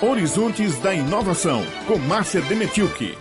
Horizontes da Inovação, com Márcia Demetilke.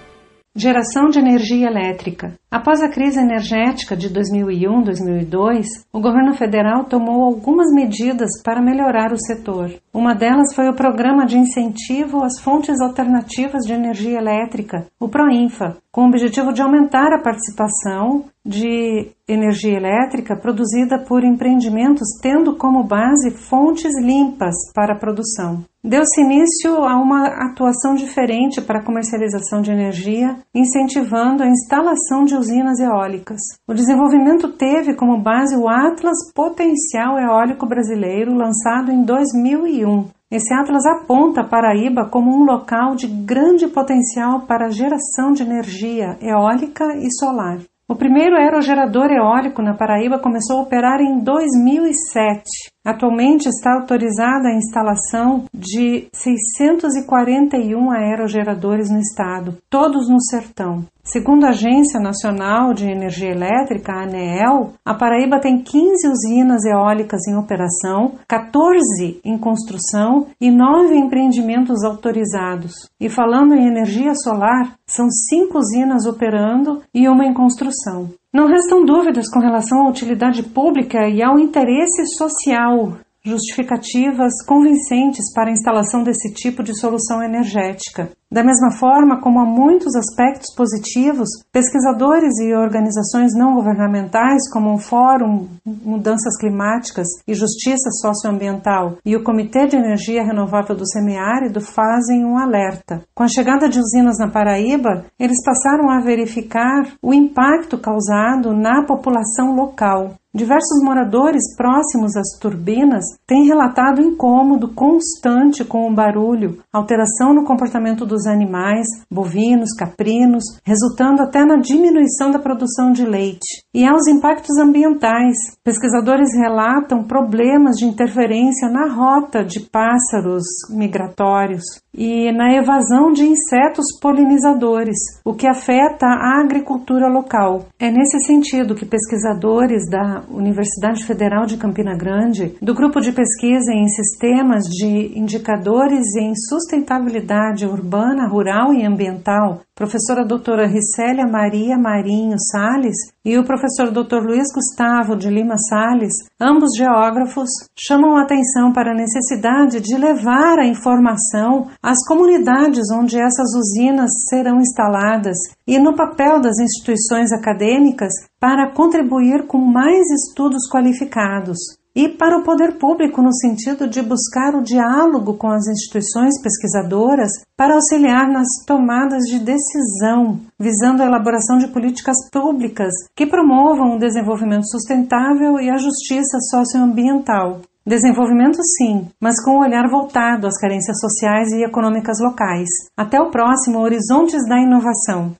Geração de energia elétrica. Após a crise energética de 2001-2002, o governo federal tomou algumas medidas para melhorar o setor. Uma delas foi o Programa de Incentivo às Fontes Alternativas de Energia Elétrica, o PROINFA, com o objetivo de aumentar a participação de energia elétrica produzida por empreendimentos tendo como base fontes limpas para a produção. Deu-se início a uma atuação diferente para a comercialização de energia, incentivando a instalação de usinas eólicas. O desenvolvimento teve como base o Atlas Potencial Eólico Brasileiro, lançado em 2001. Esse atlas aponta a Paraíba como um local de grande potencial para a geração de energia eólica e solar. O primeiro aerogerador eólico na Paraíba começou a operar em 2007. Atualmente está autorizada a instalação de 641 aerogeradores no estado, todos no sertão. Segundo a Agência Nacional de Energia Elétrica, a ANEEL, a Paraíba tem 15 usinas eólicas em operação, 14 em construção e 9 empreendimentos autorizados. E falando em energia solar, são 5 usinas operando e uma em construção. Não restam dúvidas com relação à utilidade pública e ao interesse social justificativas convincentes para a instalação desse tipo de solução energética. Da mesma forma como há muitos aspectos positivos, pesquisadores e organizações não governamentais, como o Fórum Mudanças Climáticas e Justiça Socioambiental e o Comitê de Energia Renovável do Semiárido, fazem um alerta. Com a chegada de usinas na Paraíba, eles passaram a verificar o impacto causado na população local. Diversos moradores próximos às turbinas têm relatado incômodo constante com o barulho, alteração no comportamento dos animais, bovinos, caprinos, resultando até na diminuição da produção de leite. E aos impactos ambientais. Pesquisadores relatam problemas de interferência na rota de pássaros migratórios e na evasão de insetos polinizadores, o que afeta a agricultura local. É nesse sentido que pesquisadores da Universidade Federal de Campina Grande, do grupo de pesquisa em sistemas de indicadores em sustentabilidade urbana, rural e ambiental, professora doutora Ricélia Maria Marinho Sales e o professor Dr. Luiz Gustavo de Lima Sales, ambos geógrafos, chamam a atenção para a necessidade de levar a informação às comunidades onde essas usinas serão instaladas e no papel das instituições acadêmicas para contribuir com mais estudos qualificados e para o poder público no sentido de buscar o diálogo com as instituições pesquisadoras para auxiliar nas tomadas de decisão, visando a elaboração de políticas públicas que promovam o desenvolvimento sustentável e a justiça socioambiental. Desenvolvimento sim, mas com o um olhar voltado às carências sociais e econômicas locais. Até o próximo Horizontes da Inovação.